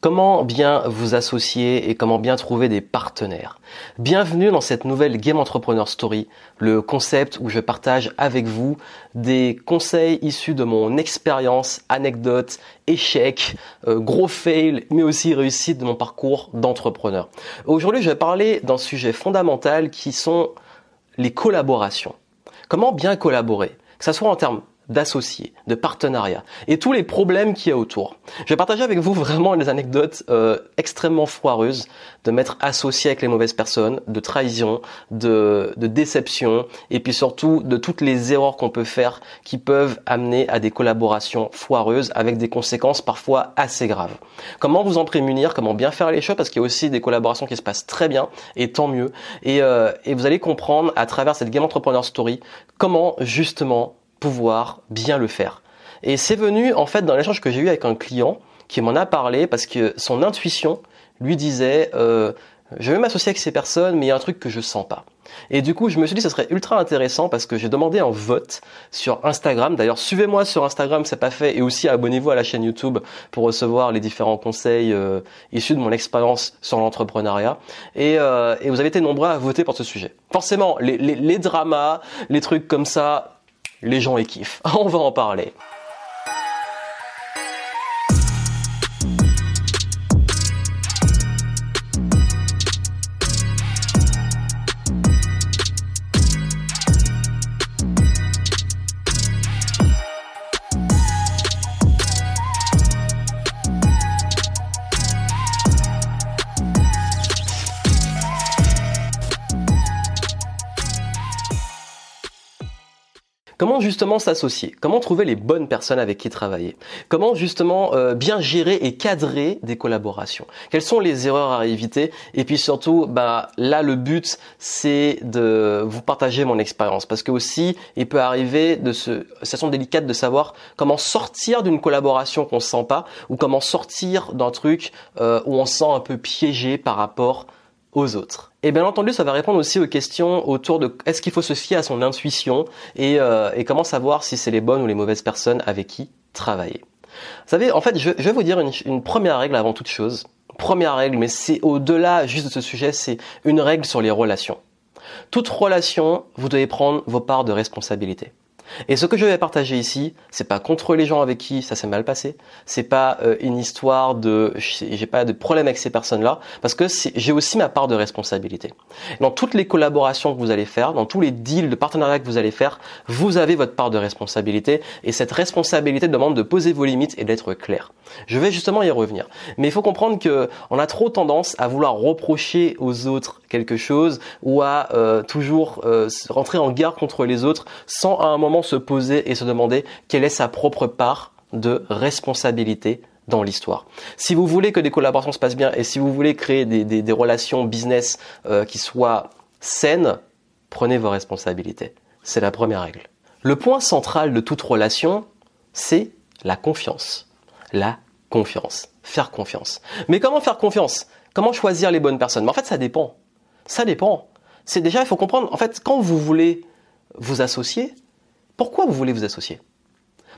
Comment bien vous associer et comment bien trouver des partenaires? Bienvenue dans cette nouvelle Game Entrepreneur Story, le concept où je partage avec vous des conseils issus de mon expérience, anecdotes, échecs, euh, gros fails, mais aussi réussites de mon parcours d'entrepreneur. Aujourd'hui, je vais parler d'un sujet fondamental qui sont les collaborations. Comment bien collaborer? Que ce soit en termes d'associés, de partenariats et tous les problèmes qu'il y a autour. Je vais partager avec vous vraiment des anecdotes euh, extrêmement foireuses de m'être associé avec les mauvaises personnes, de trahison, de, de déception et puis surtout de toutes les erreurs qu'on peut faire qui peuvent amener à des collaborations foireuses avec des conséquences parfois assez graves. Comment vous en prémunir, comment bien faire les choses parce qu'il y a aussi des collaborations qui se passent très bien et tant mieux et, euh, et vous allez comprendre à travers cette Game Entrepreneur Story comment justement pouvoir bien le faire. Et c'est venu en fait dans l'échange que j'ai eu avec un client qui m'en a parlé parce que son intuition lui disait euh, je vais m'associer avec ces personnes mais il y a un truc que je sens pas. Et du coup, je me suis dit que ce serait ultra intéressant parce que j'ai demandé un vote sur Instagram. D'ailleurs, suivez-moi sur Instagram, c'est pas fait, et aussi abonnez-vous à la chaîne YouTube pour recevoir les différents conseils euh, issus de mon expérience sur l'entrepreneuriat. Et, euh, et, vous avez été nombreux à voter pour ce sujet. Forcément, les, les, les dramas, les trucs comme ça, les gens y kiffent. On va en parler. Comment justement s'associer? Comment trouver les bonnes personnes avec qui travailler? Comment justement euh, bien gérer et cadrer des collaborations? Quelles sont les erreurs à éviter? Et puis surtout, bah là le but c'est de vous partager mon expérience. Parce que aussi il peut arriver de ce situation délicate de savoir comment sortir d'une collaboration qu'on sent pas ou comment sortir d'un truc euh, où on se sent un peu piégé par rapport Et bien entendu, ça va répondre aussi aux questions autour de est-ce qu'il faut se fier à son intuition et, euh, comment savoir si c'est les bonnes ou les mauvaises personnes avec qui travailler. Vous savez, en fait, je, vais vous dire une, première règle avant toute chose. Première règle, mais c'est au-delà juste de ce sujet, c'est une règle sur les relations. Toute relation, vous devez prendre vos parts de responsabilité. Et ce que je vais partager ici, c'est pas contre les gens avec qui ça s'est mal passé, c'est pas euh, une histoire de j'ai pas de problème avec ces personnes-là parce que j'ai aussi ma part de responsabilité. Dans toutes les collaborations que vous allez faire, dans tous les deals de partenariat que vous allez faire, vous avez votre part de responsabilité et cette responsabilité demande de poser vos limites et d'être clair. Je vais justement y revenir. Mais il faut comprendre que on a trop tendance à vouloir reprocher aux autres quelque chose ou à euh, toujours euh, rentrer en guerre contre les autres sans à un moment se poser et se demander quelle est sa propre part de responsabilité dans l'histoire. Si vous voulez que des collaborations se passent bien et si vous voulez créer des, relations business euh, qui soient saines, prenez vos responsabilités. C'est la première règle. Le point central de toute relation, c'est la confiance. La confiance. Faire confiance. Mais comment faire confiance? Comment choisir les bonnes personnes? Mais en fait, ça dépend. Ça dépend. C'est déjà, il faut comprendre, en fait, quand vous voulez vous associer, pourquoi vous voulez vous associer?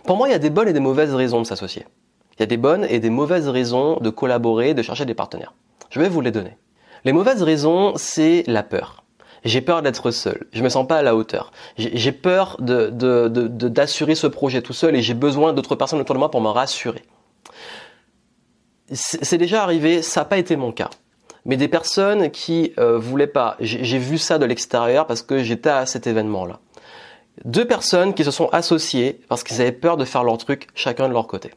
Pour moi, il y a des bonnes et des mauvaises raisons de s'associer. Il y a des bonnes et des mauvaises raisons de collaborer, de chercher des partenaires. Je vais vous les donner. Les mauvaises raisons, c'est la peur. J'ai peur d'être seul. Je me sens pas à la hauteur. J'ai peur d'assurer ce projet tout seul et j'ai besoin d'autres personnes autour de moi pour me rassurer. C'est déjà arrivé, ça n'a pas été mon cas. Mais des personnes qui euh, voulaient pas, j'ai vu ça de l'extérieur parce que j'étais à cet événement-là deux personnes qui se sont associées parce qu'ils avaient peur de faire leur truc chacun de leur côté.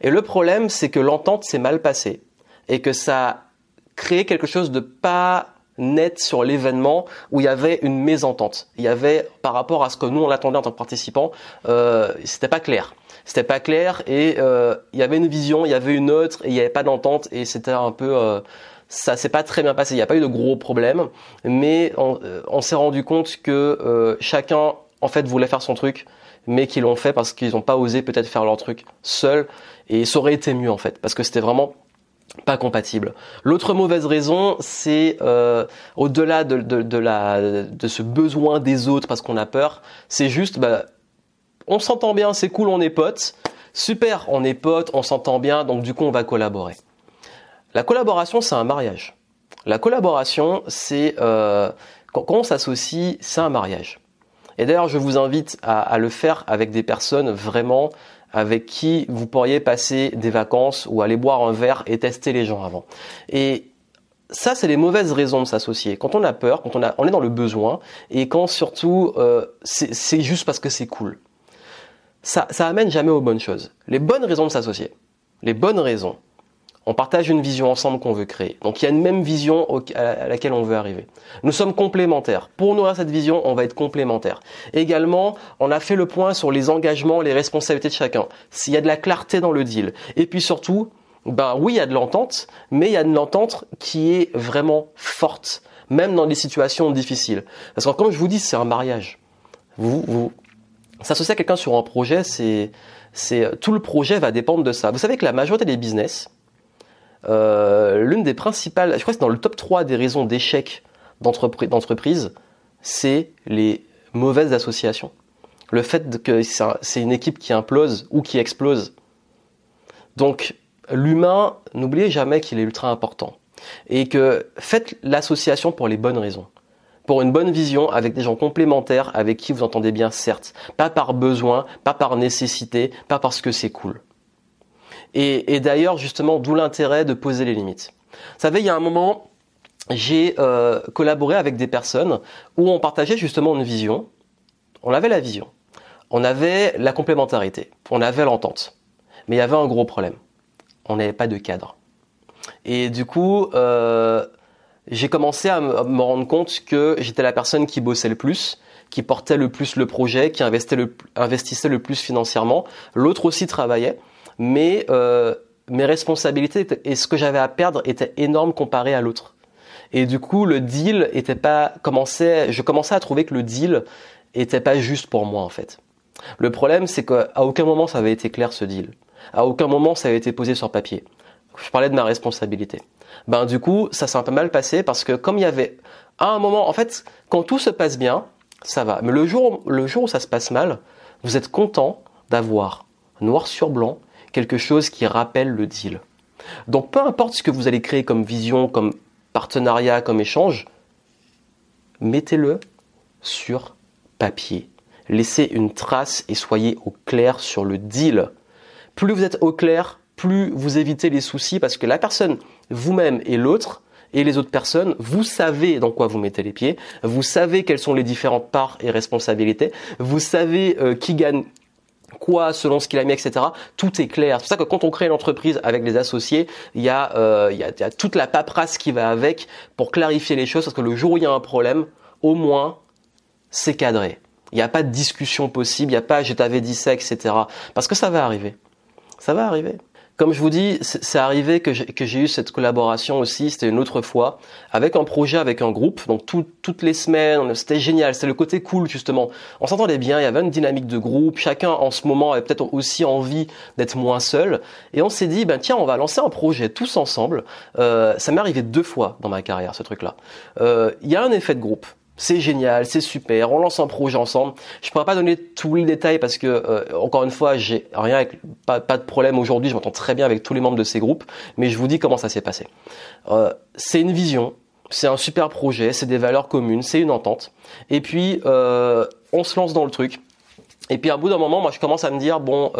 Et le problème, c'est que l'entente s'est mal passée et que ça a créé quelque chose de pas net sur l'événement où il y avait une mésentente. Il y avait par rapport à ce que nous on attendait en tant que participants, euh, c'était pas clair. C'était pas clair et euh, il y avait une vision, il y avait une autre et il n'y avait pas d'entente et c'était un peu euh, ça s'est pas très bien passé. Il n'y a pas eu de gros problèmes, mais on, euh, s'est rendu compte que chacun en fait voulaient faire son truc, mais qu'ils l'ont fait parce qu'ils n'ont pas osé peut-être faire leur truc seul, et ça aurait été mieux en fait, parce que c'était vraiment pas compatible. L'autre mauvaise raison, c'est euh, au-delà de, de, la, de ce besoin des autres parce qu'on a peur, c'est juste, bah, on s'entend bien, c'est cool, on est potes, super, on est potes, on s'entend bien, donc du coup on va collaborer. La collaboration, c'est un mariage. La collaboration, c'est euh, quand, on s'associe, c'est un mariage. Et d'ailleurs, je vous invite à, le faire avec des personnes vraiment avec qui vous pourriez passer des vacances ou aller boire un verre et tester les gens avant. Et ça, c'est les mauvaises raisons de s'associer. Quand on a peur, quand on, a, on est dans le besoin, et quand surtout euh, c'est juste parce que c'est cool. Ça, ça amène jamais aux bonnes choses. Les bonnes raisons de s'associer, les bonnes raisons, on partage une vision ensemble qu'on veut créer. Donc il y a une même vision à laquelle on veut arriver. Nous sommes complémentaires. Pour nourrir cette vision, on va être complémentaires. Également, on a fait le point sur les engagements, les responsabilités de chacun. S'il y a de la clarté dans le deal. Et puis surtout, ben oui, il y a de l'entente, mais il y a de l'entente qui est vraiment forte, même dans des situations difficiles. Parce que comme je vous dis, c'est un mariage. Vous, vous s'associer à quelqu'un sur un projet, c'est, c'est tout le projet va dépendre de ça. Vous savez que la majorité des business, euh, l'une des principales, je crois que c'est dans le top 3 des raisons d'échec d'entreprise, c'est les mauvaises associations. Le fait que c'est une équipe qui implose ou qui explose. Donc, l'humain, n'oubliez jamais qu'il est ultra important. Et que faites l'association pour les bonnes raisons. Pour une bonne vision, avec des gens complémentaires, avec qui vous entendez bien, certes. Pas par besoin, pas par nécessité, pas parce que c'est cool. Et, d'ailleurs, justement, d'où l'intérêt de poser les limites. Vous savez, il y a un moment, j'ai euh, collaboré avec des personnes où on partageait justement une vision. On avait la vision. On avait la complémentarité. On avait l'entente. Mais il y avait un gros problème. On n'avait pas de cadre. Et du coup, euh, j'ai commencé à me rendre compte que j'étais la personne qui bossait le plus, qui portait le plus le projet, qui investissait le plus financièrement. L'autre aussi travaillait mais euh, mes responsabilités et ce que j'avais à perdre étaient énormes comparé à l'autre. Et du coup, le deal était pas commençait, je commençais à trouver que le deal était pas juste pour moi en fait. Le problème, c'est qu'à aucun moment ça avait été clair ce deal. À aucun moment ça avait été posé sur papier. Je parlais de ma responsabilité. Ben du coup, ça s'est un peu mal passé parce que comme il y avait à un moment, en fait, quand tout se passe bien, ça va. Mais le jour, le jour où ça se passe mal, vous êtes content d'avoir noir sur blanc quelque chose qui rappelle le deal. Donc peu importe ce que vous allez créer comme vision, comme partenariat, comme échange, mettez-le sur papier. Laissez une trace et soyez au clair sur le deal. Plus vous êtes au clair, plus vous évitez les soucis parce que la personne, vous-même et l'autre, et les autres personnes, vous savez dans quoi vous mettez les pieds, vous savez quelles sont les différentes parts et responsabilités, vous savez euh, qui gagne quoi selon ce qu'il a mis, etc. Tout est clair. C'est pour ça que quand on crée une entreprise avec les associés, il y, a, euh, y a toute la paperasse qui va avec pour clarifier les choses, parce que le jour où il y a un problème, au moins, c'est cadré. Il n'y a pas de discussion possible, il n'y a pas je t'avais dit ça, etc. Parce que ça va arriver. Ça va arriver. Comme je vous dis, c'est arrivé que j'ai eu cette collaboration aussi, c'était une autre fois, avec un projet, avec un groupe. Donc toutes les semaines, c'était génial, c'était le côté cool justement. On s'entendait bien, il y avait une dynamique de groupe, chacun en ce moment avait peut-être aussi envie d'être moins seul. Et on s'est dit, ben tiens, on va lancer un projet tous ensemble. Euh, ça m'est arrivé deux fois dans ma carrière, ce truc-là. Euh, il y a un effet de groupe c'est génial, c'est super, on lance un projet ensemble. Je pourrais pas donner tous les détails parce que euh, encore une fois, j'ai rien avec pas, de problème aujourd'hui, je m'entends très bien avec tous les membres de ces groupes, mais je vous dis comment ça s'est passé. Euh, c'est une vision, c'est un super projet, c'est des valeurs communes, c'est une entente. Et puis euh, on se lance dans le truc. Et puis à bout d'un moment, moi je commence à me dire bon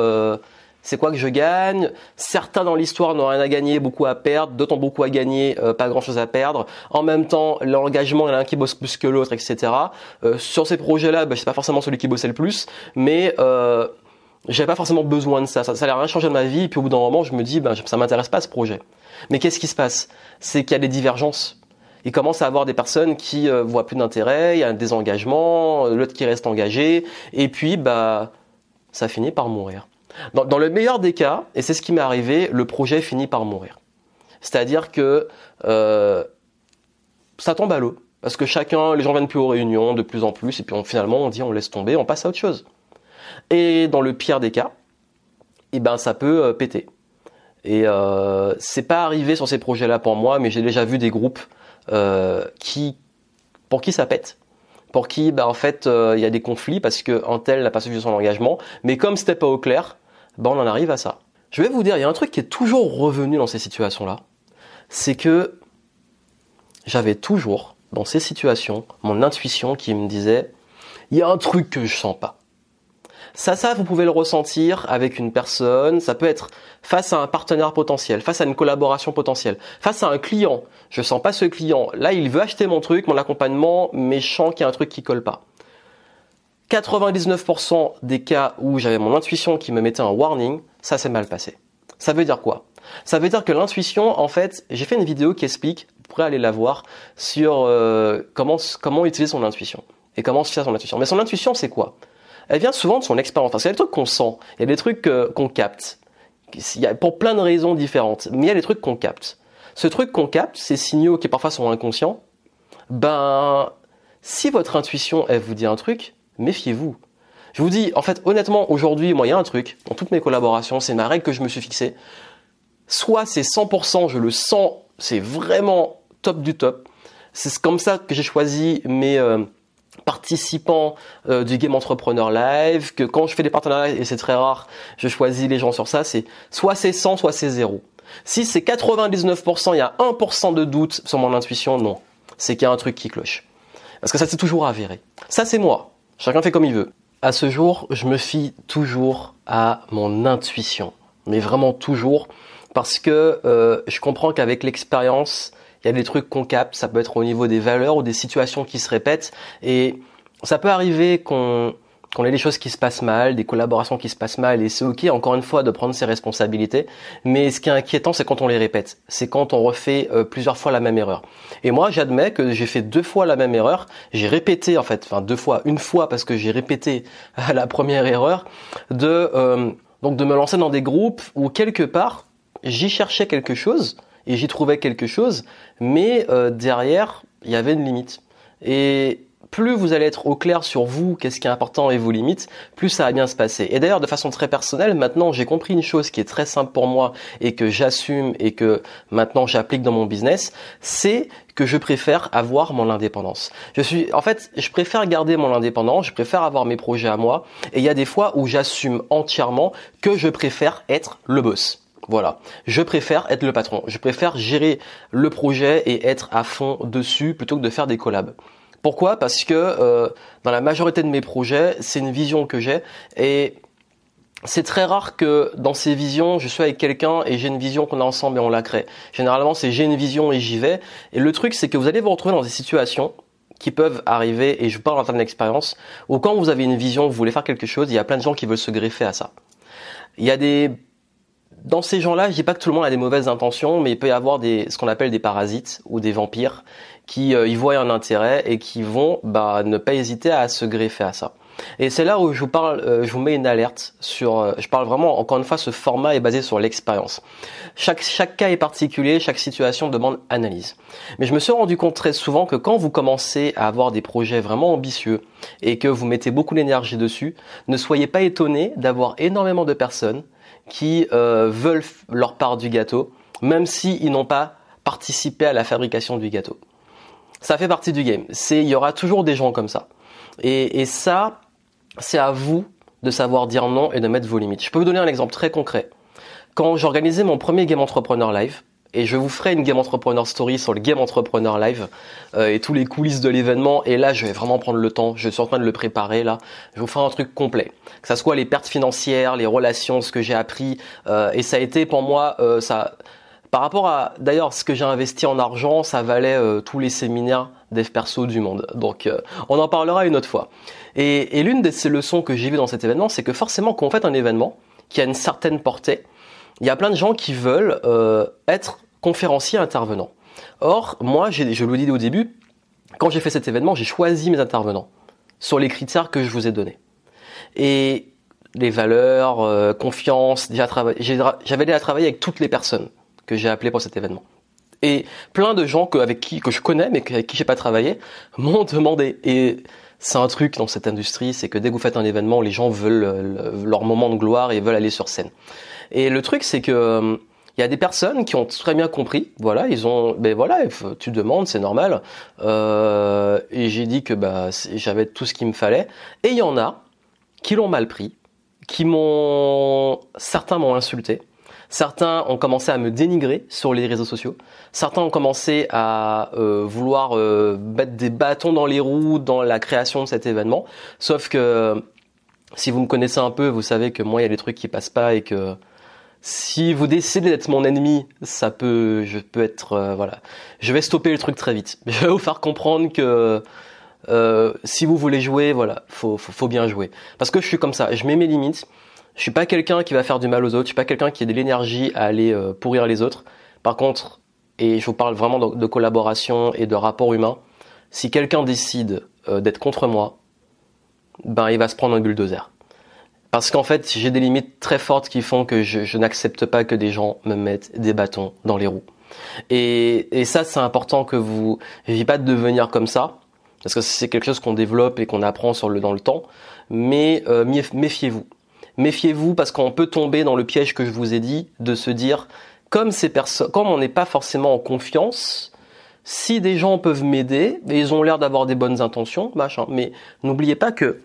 c'est quoi que je gagne? Certains dans l'histoire n'ont rien à gagner, beaucoup à perdre, d'autres ont beaucoup à gagner, euh, pas grand-chose à perdre. En même temps, l'engagement, il y en a un qui bosse plus que l'autre, etc. Euh, sur ces projets-là, bah, pas forcément celui qui bossait le plus, mais euh, j'avais pas forcément besoin de ça. Ça n'a rien changé de ma vie. Et puis au bout d'un moment, je me dis, ben, ça m'intéresse pas ce projet. Mais qu'est-ce qui se passe? C'est qu'il y a des divergences il commence à avoir des personnes qui euh, voient plus d'intérêt, il y a des engagements, l'autre qui reste engagé, et puis bah ça finit par mourir. Dans, le meilleur des cas, et c'est ce qui m'est arrivé, le projet finit par mourir. C'est-à-dire que euh, ça tombe à l'eau. Parce que chacun, les gens viennent plus aux réunions de plus en plus, et puis finalement on dit on laisse tomber, on passe à autre chose. Et dans le pire des cas, eh ben ça peut euh, péter. Et euh, c'est pas arrivé sur ces projets-là pour moi, mais j'ai déjà vu des groupes euh, qui, pour qui ça pète pour qui bah, en fait il y a des conflits parce que un tel n'a pas suffi son engagement mais comme c'était pas au clair ben on en arrive à ça. Je vais vous dire, il y a un truc qui est toujours revenu dans ces situations-là. c'est que j'avais toujours, dans ces situations, mon intuition qui me disait, il y a un truc que je sens pas. Ça, ça, vous pouvez le ressentir avec une personne. Ça peut être face à un partenaire potentiel, face à une collaboration potentielle, face à un client. Je sens pas ce client. Là, il veut acheter mon truc, mon accompagnement, mais je sens qu'il y a un truc qui colle pas. 99% des cas où j'avais mon intuition qui me mettait un warning, ça s'est mal passé. Ça veut dire quoi? Ça veut dire que l'intuition, en fait, j'ai fait une vidéo qui explique, vous pourrez aller la voir, sur euh, comment, comment utiliser son intuition et comment se faire son intuition. Mais son intuition, c'est quoi? Elle vient souvent de son expérience. Enfin, c'est des trucs qu'on sent, il y a des trucs euh, qu'on capte. Il y a, pour plein de raisons différentes, mais il y a des trucs qu'on capte. Ce truc qu'on capte, ces signaux qui parfois sont inconscients, ben, si votre intuition, elle vous dit un truc, méfiez-vous. Je vous dis, en fait, honnêtement, aujourd'hui, moi, il y a un truc, dans toutes mes collaborations, c'est ma règle que je me suis fixée. Soit c'est 100%, je le sens, c'est vraiment top du top. C'est comme ça que j'ai choisi mes, euh, participant euh, du Game Entrepreneur Live, que quand je fais des partenariats, et c'est très rare, je choisis les gens sur ça, c'est soit c'est 100, soit c'est 0. Si c'est 99%, il y a 1% de doute sur mon intuition, non. C'est qu'il y a un truc qui cloche. Parce que ça c'est toujours avéré. Ça c'est moi. Chacun fait comme il veut. À ce jour, je me fie toujours à mon intuition. Mais vraiment toujours. Parce que euh, je comprends qu'avec l'expérience, il y a des trucs qu'on capte, ça peut être au niveau des valeurs ou des situations qui se répètent. Et ça peut arriver qu'on qu'on ait des choses qui se passent mal, des collaborations qui se passent mal, et c'est ok encore une fois de prendre ses responsabilités. Mais ce qui est inquiétant, c'est quand on les répète, c'est quand on refait euh, plusieurs fois la même erreur. Et moi, j'admets que j'ai fait deux fois la même erreur. J'ai répété en fait, enfin deux fois, une fois parce que j'ai répété la première erreur de euh, donc de me lancer dans des groupes où quelque part j'y cherchais quelque chose et j'y trouvais quelque chose, mais euh, derrière, il y avait une limite. Et plus vous allez être au clair sur vous, qu'est-ce qui est important et vos limites, plus ça va bien se passer. Et d'ailleurs, de façon très personnelle, maintenant, j'ai compris une chose qui est très simple pour moi et que j'assume et que maintenant j'applique dans mon business, c'est que je préfère avoir mon indépendance. Je suis, en fait, je préfère garder mon indépendance, je préfère avoir mes projets à moi, et il y a des fois où j'assume entièrement que je préfère être le boss. Voilà. Je préfère être le patron. Je préfère gérer le projet et être à fond dessus plutôt que de faire des collabs. Pourquoi? Parce que euh, dans la majorité de mes projets, c'est une vision que j'ai et c'est très rare que dans ces visions, je sois avec quelqu'un et j'ai une vision qu'on a ensemble et on la crée. Généralement, c'est j'ai une vision et j'y vais. Et le truc, c'est que vous allez vous retrouver dans des situations qui peuvent arriver, et je parle en termes d'expérience, où quand vous avez une vision, vous voulez faire quelque chose, il y a plein de gens qui veulent se greffer à ça. Il y a des dans ces gens-là, je dis pas que tout le monde a des mauvaises intentions, mais il peut y avoir des, ce qu'on appelle des parasites ou des vampires qui euh, y voient un intérêt et qui vont bah, ne pas hésiter à se greffer à ça. Et c'est là où je vous parle, euh, je vous mets une alerte sur. Euh, je parle vraiment encore une fois, ce format est basé sur l'expérience. Chaque chaque cas est particulier, chaque situation demande analyse. Mais je me suis rendu compte très souvent que quand vous commencez à avoir des projets vraiment ambitieux et que vous mettez beaucoup d'énergie dessus, ne soyez pas étonnés d'avoir énormément de personnes qui euh, veulent leur part du gâteau, même s'ils n'ont pas participé à la fabrication du gâteau. Ça fait partie du game. C'est, il y aura toujours des gens comme ça. Et, et ça, c'est à vous de savoir dire non et de mettre vos limites. Je peux vous donner un exemple très concret. Quand j'organisais mon premier Game Entrepreneur Live, et je vous ferai une Game Entrepreneur Story sur le Game Entrepreneur Live euh, et tous les coulisses de l'événement. Et là, je vais vraiment prendre le temps. Je suis en train de le préparer là. Je vous ferai un truc complet, que ça soit les pertes financières, les relations, ce que j'ai appris. Euh, et ça a été pour moi, euh, ça, par rapport à d'ailleurs ce que j'ai investi en argent, ça valait tous les séminaires dev perso du monde. Donc, on en parlera une autre fois. Et, l'une des leçons que j'ai vues dans cet événement, c'est que forcément, quand on fait un événement qui a une certaine portée, il y a plein de gens qui veulent être conférencier intervenant. Or, moi, je le dis au début, quand j'ai fait cet événement, j'ai choisi mes intervenants sur les critères que je vous ai donnés. Et les valeurs, euh, confiance, j'avais déjà travaillé avec toutes les personnes que j'ai appelées pour cet événement. Et plein de gens que, avec qui, que je connais mais avec qui j'ai pas travaillé m'ont demandé. Et c'est un truc dans cette industrie, c'est que dès que vous faites un événement, les gens veulent euh, leur moment de gloire et veulent aller sur scène. Et le truc, c'est que euh, il y a des personnes qui ont très bien compris. Voilà, ils ont, ben voilà, tu demandes, c'est normal. Euh, et j'ai dit que bah j'avais tout ce qu'il me fallait. Et il y en a qui l'ont mal pris, qui m'ont, certains m'ont insulté, Certains ont commencé à me dénigrer sur les réseaux sociaux. Certains ont commencé à euh, vouloir euh, mettre des bâtons dans les roues dans la création de cet événement. Sauf que si vous me connaissez un peu, vous savez que moi, il y a des trucs qui passent pas et que si vous décidez d'être mon ennemi, ça peut, je peux être, euh, voilà, je vais stopper le truc très vite. Je vais vous faire comprendre que euh, si vous voulez jouer, voilà, faut, faut, faut, bien jouer. Parce que je suis comme ça, je mets mes limites. Je suis pas quelqu'un qui va faire du mal aux autres. Je suis pas quelqu'un qui a de l'énergie à aller euh, pourrir les autres. Par contre, et je vous parle vraiment de, collaboration et de rapport humain. Si quelqu'un décide d'être contre moi, ben il va se prendre un bulldozer. Parce qu'en fait, j'ai des limites très fortes qui font que je, n'accepte pas que des gens me mettent des bâtons dans les roues. Et, ça, c'est important que vous n'ayez pas de devenir comme ça, parce que c'est quelque chose qu'on développe et qu'on apprend sur le, dans le temps. Mais euh, méfiez-vous. Méfiez-vous parce qu'on peut tomber dans le piège que je vous ai dit de se dire, comme ces personnes, comme on n'est pas forcément en confiance, si des gens peuvent m'aider, et ils ont l'air d'avoir des bonnes intentions, machin, mais n'oubliez pas que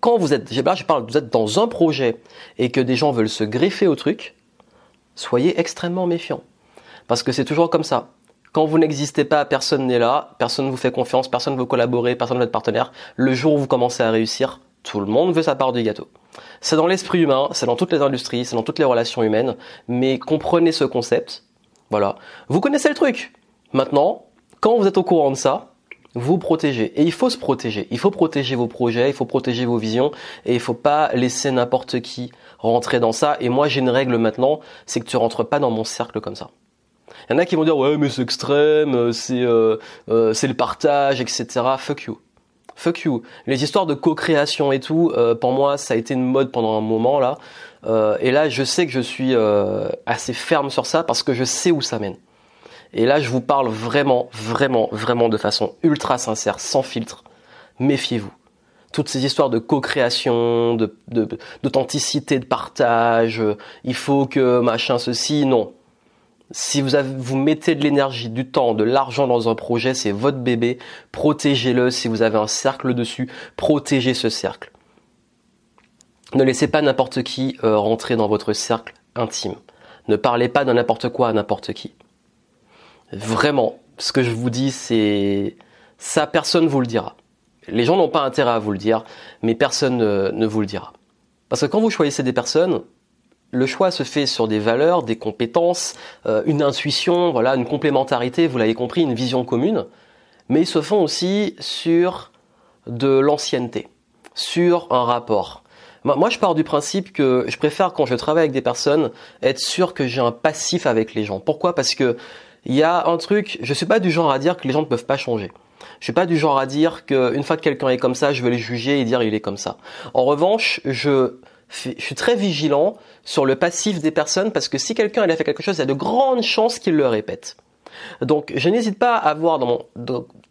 quand vous êtes, là je parle, vous êtes dans un projet et que des gens veulent se greffer au truc, soyez extrêmement méfiant. Parce que c'est toujours comme ça. Quand vous n'existez pas, personne n'est là, personne ne vous fait confiance, personne ne veut collaborer, personne ne veut être partenaire. Le jour où vous commencez à réussir, tout le monde veut sa part du gâteau. C'est dans l'esprit humain, c'est dans toutes les industries, c'est dans toutes les relations humaines, mais comprenez ce concept. Voilà. Vous connaissez le truc. Maintenant, quand vous êtes au courant de ça, vous protégez. Et il faut se protéger. Il faut protéger vos projets, il faut protéger vos visions, et il faut pas laisser n'importe qui rentrer dans ça. Et moi, j'ai une règle maintenant, c'est que tu rentres pas dans mon cercle comme ça. Il y en a qui vont dire ouais mais c'est extrême, euh, c'est euh, euh, c'est le partage, etc. Fuck you. Fuck you. Les histoires de co-création et tout, pour moi, ça a été une mode pendant un moment là. et là, je sais que je suis assez ferme sur ça parce que je sais où ça mène. Et là, je vous parle vraiment, vraiment, vraiment de façon ultra sincère, sans filtre. Méfiez-vous. Toutes ces histoires de co-création, d'authenticité, de, de partage, il faut que machin ceci, non. Si vous, mettez de l'énergie, du temps, de l'argent dans un projet, c'est votre bébé, protégez-le. Si vous avez un cercle dessus, protégez ce cercle. Ne laissez pas n'importe qui euh, rentrer dans votre cercle intime. Ne parlez pas de n'importe quoi à n'importe qui. Vraiment, ce que je vous dis, c'est ça, personne vous le dira. Les gens n'ont pas intérêt à vous le dire, mais personne ne, vous le dira. Parce que quand vous choisissez des personnes, le choix se fait sur des valeurs, des compétences, euh, une intuition, voilà, une complémentarité, vous l'avez compris, une vision commune, mais ils se font aussi sur de l'ancienneté, sur un rapport. Moi, je pars du principe que je préfère quand je travaille avec des personnes être sûr que j'ai un passif avec les gens. Pourquoi? Parce que il y a un truc, je suis pas du genre à dire que les gens ne peuvent pas changer. Je suis pas du genre à dire qu'une fois que quelqu'un est comme ça, je vais le juger et dire il est comme ça. En revanche, je, je suis très vigilant sur le passif des personnes parce que si quelqu'un a fait quelque chose, il y a de grandes chances qu'il le répète. Donc, je n'hésite pas à voir dans,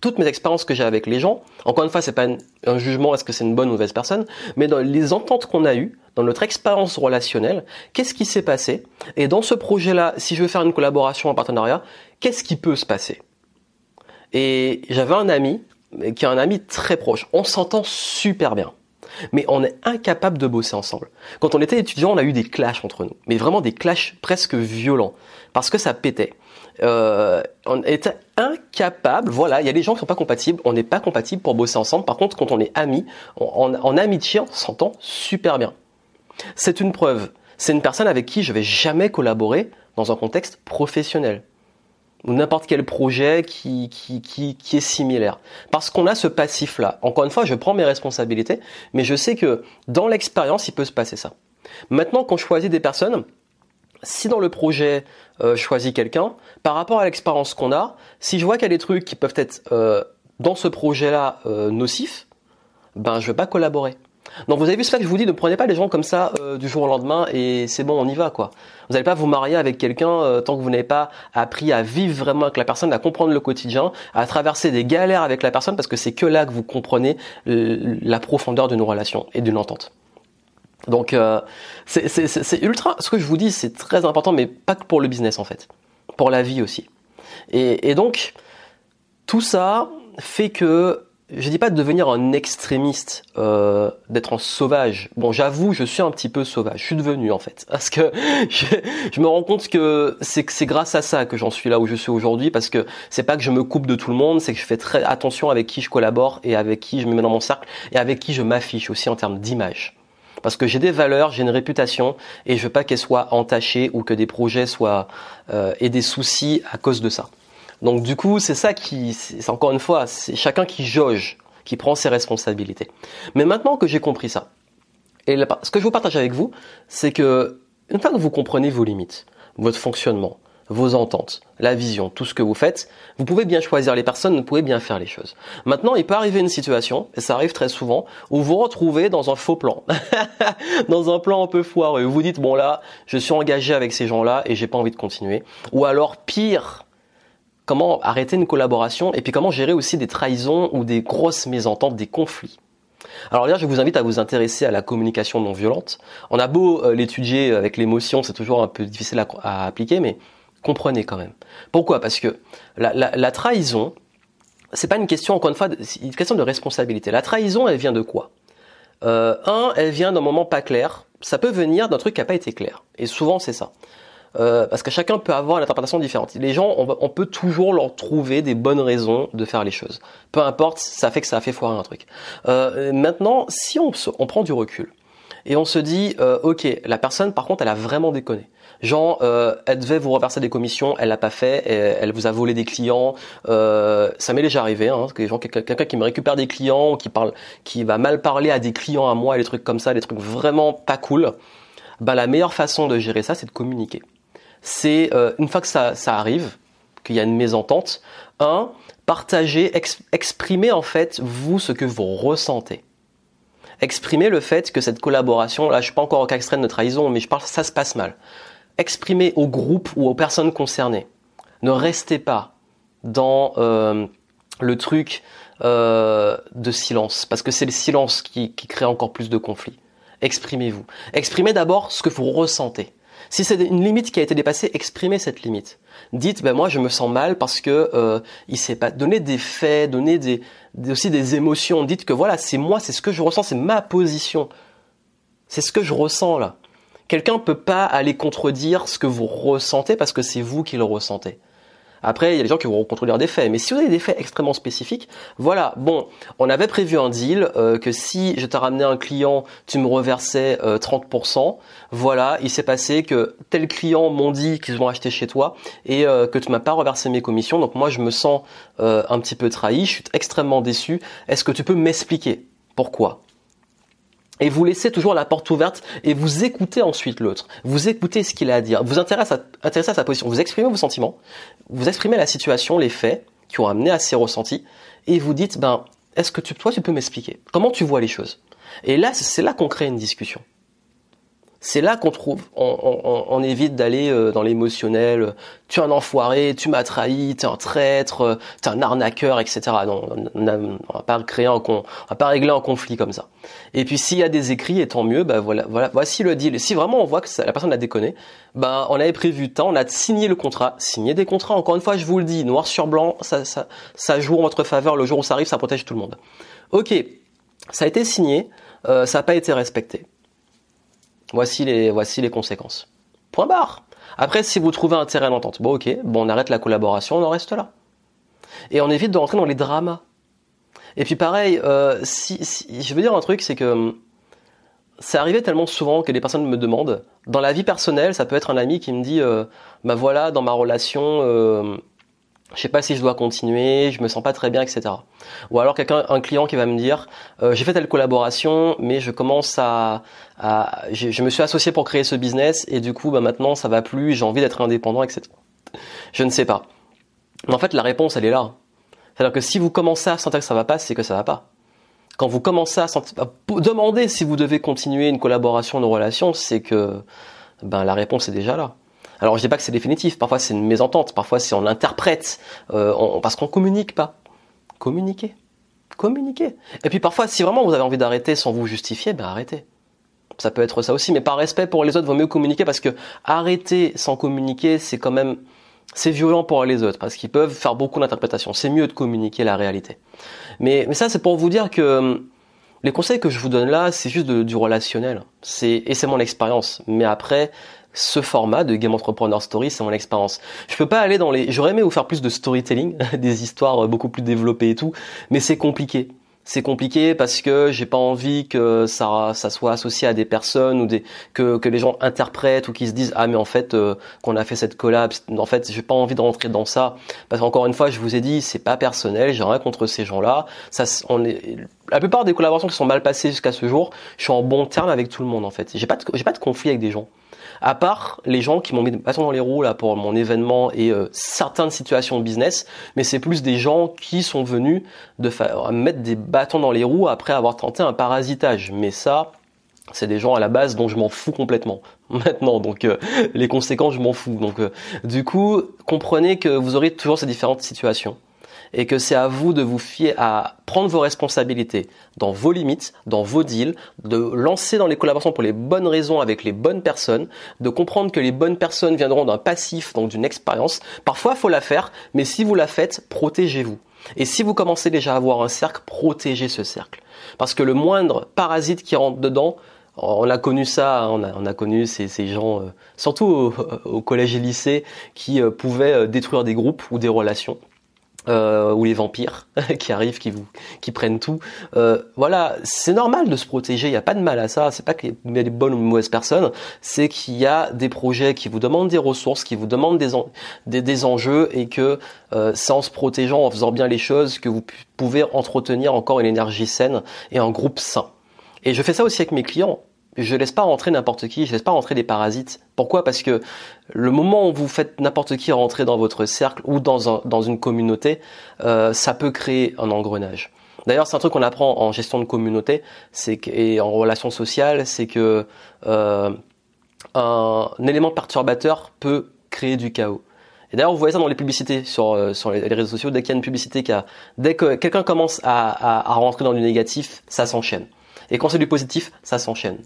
toutes mes expériences que j'ai avec les gens. Encore une fois, c'est pas un jugement est-ce que c'est une bonne ou mauvaise personne, mais dans les ententes qu'on a eues, dans notre expérience relationnelle, qu'est-ce qui s'est passé? Et dans ce projet-là, si je veux faire une collaboration, un partenariat, qu'est-ce qui peut se passer? Et j'avais un ami, qui est un ami très proche. On s'entend super bien. Mais on est incapable de bosser ensemble. Quand on était étudiant, on a eu des clashs entre nous. Mais vraiment des clashs presque violents. Parce que ça pétait. Euh, on était incapable. Voilà, il y a des gens qui sont pas compatibles. On n'est pas compatible pour bosser ensemble. Par contre, quand on est amis, en amitié, on s'entend super bien. C'est une preuve. C'est une personne avec qui je vais jamais collaborer dans un contexte professionnel ou n'importe quel projet qui, qui, qui, est similaire. Parce qu'on a ce passif-là. Encore une fois, je prends mes responsabilités, mais je sais que dans l'expérience, il peut se passer ça. Maintenant, quand je choisis des personnes, si dans le projet euh, je choisis quelqu'un, par rapport à l'expérience qu'on a, si je vois qu'il y a des trucs qui peuvent être euh, dans ce projet-là euh, nocifs, ben je vais pas collaborer. Donc vous avez vu ça que je vous dis, ne prenez pas les gens comme ça euh, du jour au lendemain et c'est bon, on y va quoi. Vous n'allez pas vous marier avec quelqu'un euh, tant que vous n'avez pas appris à vivre vraiment avec la personne, à comprendre le quotidien, à traverser des galères avec la personne parce que c'est que là que vous comprenez la profondeur d'une relation et d'une entente. Donc euh, c'est ultra, ce que je vous dis c'est très important mais pas que pour le business en fait, pour la vie aussi. Et, et donc tout ça fait que je dis pas de devenir un extrémiste, euh, d'être un sauvage. Bon, j'avoue, je suis un petit peu sauvage. Je suis devenu en fait, parce que je, je me rends compte que c'est c'est grâce à ça que j'en suis là où je suis aujourd'hui, parce que c'est pas que je me coupe de tout le monde, c'est que je fais très attention avec qui je collabore et avec qui je me mets dans mon cercle et avec qui je m'affiche aussi en termes d'image. Parce que j'ai des valeurs, j'ai une réputation et je veux pas qu'elle soit entachée ou que des projets soient euh, aient des soucis à cause de ça. Donc du coup, c'est ça qui, c'est encore une fois, c'est chacun qui jauge, qui prend ses responsabilités. Mais maintenant que j'ai compris ça, et ce que je vous partage avec vous, c'est que une fois que vous comprenez vos limites, votre fonctionnement, vos ententes, la vision, tout ce que vous faites, vous pouvez bien choisir les personnes, vous pouvez bien faire les choses. Maintenant, il peut arriver une situation, et ça arrive très souvent, où vous vous retrouvez dans un faux plan, dans un plan un peu foireux. Vous vous dites, bon là, je suis engagé avec ces gens-là et j'ai pas envie de continuer. Ou alors, pire, comment arrêter une collaboration et puis comment gérer aussi des trahisons ou des grosses mésententes, des conflits. Alors là, je vous invite à vous intéresser à la communication non violente. On a beau euh, l'étudier avec l'émotion, c'est toujours un peu difficile à, appliquer, mais comprenez quand même. Pourquoi? Parce que la, trahison, c'est pas une question, encore une fois, c'est une question de responsabilité. La trahison, elle vient de quoi? Euh, Un, elle vient d'un moment pas clair. Ça peut venir d'un truc qui n'a pas été clair. Et souvent, c'est ça. Euh, parce que chacun peut avoir une interprétation différente. Les gens, on, peut toujours leur trouver des bonnes raisons de faire les choses. Peu importe, ça fait que ça a fait foirer un truc. Euh, maintenant, si on, on, prend du recul et on se dit, euh, ok, la personne, par contre, elle a vraiment déconné. Genre, euh, elle devait vous reverser des commissions, elle l'a pas fait, elle vous a volé des clients. Euh, ça m'est déjà arrivé, hein, que quelqu'un qui me récupère des clients, qui parle, qui va mal parler à des clients à moi, des trucs comme ça, des trucs vraiment pas cool. Bah, la meilleure façon de gérer ça, c'est de communiquer c'est euh, une fois que ça, arrive, qu'il y a une mésentente, un, partager, exprimer en fait vous ce que vous ressentez. Exprimer le fait que cette collaboration, là je suis pas encore au cas extrême de trahison, mais je parle ça se passe mal. Exprimer au groupe ou aux personnes concernées. Ne restez pas dans euh, le truc euh, de silence, parce que c'est le silence qui crée encore plus de conflits. Exprimez-vous. Exprimez d'abord ce que vous ressentez. Si c'est une limite qui a été dépassée, exprimez cette limite. Dites, ben moi je me sens mal parce que euh, il s'est pas donné des faits, donner des, aussi des émotions. Dites que voilà, c'est moi, c'est ce que je ressens, c'est ma position, c'est ce que je ressens là. Quelqu'un peut pas aller contredire ce que vous ressentez parce que c'est vous qui le ressentez. Après, il y a des gens qui vont contredire des faits. Mais si vous avez des faits extrêmement spécifiques, voilà. Bon, on avait prévu un deal euh, que si je t'ai ramené un client, tu me reversais 30%. Euh, voilà, il s'est passé que tel client m'ont dit qu'ils vont acheter chez toi et euh, que tu m'as pas reversé mes commissions. Donc moi, je me sens un petit peu trahi. Je suis extrêmement déçu. Est-ce que tu peux m'expliquer pourquoi? Et vous laissez toujours la porte ouverte et vous écoutez ensuite l'autre. Vous écoutez ce qu'il a à dire. Vous intéressez à, intéressez à sa position. Vous exprimez vos sentiments. Vous exprimez la situation, les faits qui ont amené à ces ressentis. Et vous dites, ben, est-ce que tu, toi, tu peux m'expliquer? Comment tu vois les choses? Et là, c'est là qu'on crée une discussion c'est là qu'on trouve, on, évite d'aller euh, dans l'émotionnel. Tu es un enfoiré, tu m'as trahi, tu es un traître, euh, tu es un arnaqueur, etc. Non, on, va pas créer un, on va pas régler un conflit comme ça. Et puis s'il y a des écrits, et tant mieux, bah voilà, voilà, voici le deal. Si vraiment on voit que la personne a déconné, bah on avait prévu temps, on a signé le contrat, signé des contrats. Encore une fois, je vous le dis, noir sur blanc, ça, ça, ça joue en votre faveur. Le jour où ça arrive, ça protège tout le monde. Ok, ça a été signé, euh, ça n'a pas été respecté. Voici les, voici les conséquences. Point barre. Après, si vous trouvez un terrain d'entente, bon ok, bon on arrête la collaboration, on en reste là. Et on évite de rentrer dans les dramas. Et puis pareil, euh, si, je veux dire un truc, c'est que hum, c'est arrivé tellement souvent que des personnes me demandent, dans la vie personnelle, ça peut être un ami qui me dit, euh, bah voilà, dans ma relation, euh, je sais pas si je dois continuer, je me sens pas très bien, etc. Ou alors quelqu'un, un client qui va me dire, euh, j'ai fait telle collaboration, mais je commence à, à je, me suis associé pour créer ce business et du coup, bah maintenant ça va plus, j'ai envie d'être indépendant, etc. Je ne sais pas. Mais en fait, la réponse, elle est là. C'est-à-dire que si vous commencez à sentir que ça va pas, c'est que ça va pas. Quand vous commencez à, sentir, à demander si vous devez continuer une collaboration, une relation, c'est que ben la réponse est déjà là. Alors je dis pas que c'est définitif, parfois c'est une mésentente, parfois c'est on interprète, euh, parce qu'on communique pas. Communiquer. Communiquer. Et puis parfois, si vraiment vous avez envie d'arrêter sans vous justifier, ben arrêtez. Ça peut être ça aussi, mais par respect pour les autres, vaut mieux communiquer parce que arrêter sans communiquer, c'est quand même c'est violent pour les autres parce qu'ils peuvent faire beaucoup d'interprétations. C'est mieux de communiquer la réalité. Mais, mais ça, c'est pour vous dire que hum, les conseils que je vous donne là, c'est juste du relationnel. C'est et c'est mon expérience. Mais après, ce format de Game Entrepreneur Story, c'est mon expérience. Je peux pas aller dans les. J'aurais aimé vous faire plus de storytelling, des histoires beaucoup plus développées et tout, mais c'est compliqué c'est compliqué parce que j'ai pas envie que ça, ça soit associé à des personnes ou des que, que les gens interprètent ou qu'ils se disent ah mais en fait euh, qu'on a fait cette collab en fait j'ai pas envie de rentrer dans ça parce qu'encore une fois je vous ai dit c'est pas personnel j'ai rien contre ces gens là ça on est la plupart des collaborations qui sont mal passées jusqu'à ce jour je suis en bon terme avec tout le monde en fait j'ai pas de, j'ai pas de conflit avec des gens à part les gens qui m'ont mis des bâtons dans les roues là pour mon événement et euh, certaines situations de business, mais c'est plus des gens qui sont venus de faire mettre des bâtons dans les roues après avoir tenté un parasitage. Mais ça, c'est des gens à la base dont je m'en fous complètement. Maintenant donc euh, les conséquences je m'en fous. Donc euh, du coup comprenez que vous aurez toujours ces différentes situations et que c'est à vous de vous fier à prendre vos responsabilités dans vos limites, dans vos deals, de lancer dans les collaborations pour les bonnes raisons avec les bonnes personnes, de comprendre que les bonnes personnes viendront d'un passif, donc d'une expérience. Parfois, faut la faire, mais si vous la faites, protégez-vous. Et si vous commencez déjà à avoir un cercle, protégez ce cercle. Parce que le moindre parasite qui rentre dedans, on a connu ça, on a, connu ces, gens, euh, surtout au, collège et lycée, qui euh, pouvaient euh, détruire des groupes ou des relations euh, ou les vampires qui arrivent, qui vous, qui prennent tout. Euh, voilà, c'est normal de se protéger. Il n'y a pas de mal à ça. C'est pas qu'il y a des bonnes ou mauvaises personnes. C'est qu'il y a des projets qui vous demandent des ressources, qui vous demandent des, des, des, enjeux, et que euh, c'est en se protégeant, en faisant bien les choses, que vous pouvez entretenir encore une énergie saine et un groupe sain. Et je fais ça aussi avec mes clients je laisse pas rentrer n'importe qui, je laisse pas rentrer des parasites. Pourquoi? Parce que le moment où vous faites n'importe qui rentrer dans votre cercle ou dans, un, dans une communauté, euh, ça peut créer un engrenage. D'ailleurs, c'est un truc qu'on apprend en gestion de communauté, c'est et en relations sociales, c'est que euh, un, élément perturbateur peut créer du chaos. Et d'ailleurs, vous voyez ça dans les publicités sur, euh, les, réseaux sociaux. Dès qu'il y a une publicité dès que quelqu'un commence à, à, à rentrer dans du négatif, ça s'enchaîne. Et quand c'est du positif, ça s'enchaîne.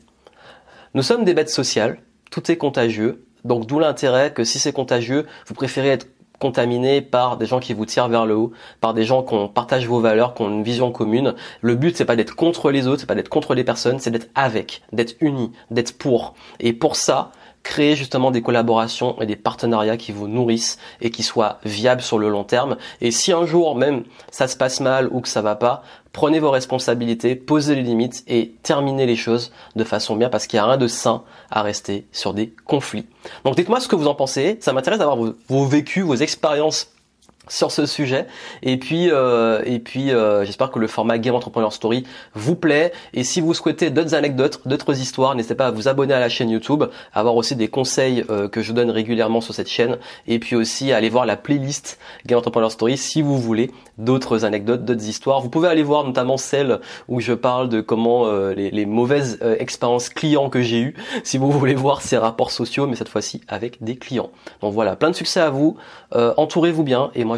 Nous sommes des bêtes sociales, tout est contagieux, donc d'où l'intérêt que si c'est contagieux, vous préférez être contaminé par des gens qui vous tirent vers le haut, par des gens qui partagent vos valeurs, qui ont une vision commune. Le but c'est pas d'être contre les autres, c'est pas d'être contre les personnes, c'est d'être avec, d'être unis, d'être pour. Et pour ça, créer justement des collaborations et des partenariats qui vous nourrissent et qui soient viables sur le long terme. Et si un jour même ça se passe mal ou que ça va pas, prenez vos responsabilités, posez les limites et terminez les choses de façon bien parce qu'il n'y a rien de sain à rester sur des conflits. Donc dites-moi ce que vous en pensez. Ça m'intéresse d'avoir vos, vos vécus, vos expériences sur ce sujet. Et puis, euh, et puis, euh, j'espère que le format Game Entrepreneur Story vous plaît. Et si vous souhaitez d'autres anecdotes, d'autres histoires, n'hésitez pas à vous abonner à la chaîne YouTube, à avoir aussi des conseils euh, que je donne régulièrement sur cette chaîne, et puis aussi à aller voir la playlist Game Entrepreneur Story si vous voulez d'autres anecdotes, d'autres histoires. Vous pouvez aller voir notamment celle où je parle de comment les, les, mauvaises expériences clients que j'ai eues, si vous voulez voir ces rapports sociaux, mais cette fois-ci avec des clients. Donc voilà, plein de succès à vous. entourez-vous bien et moi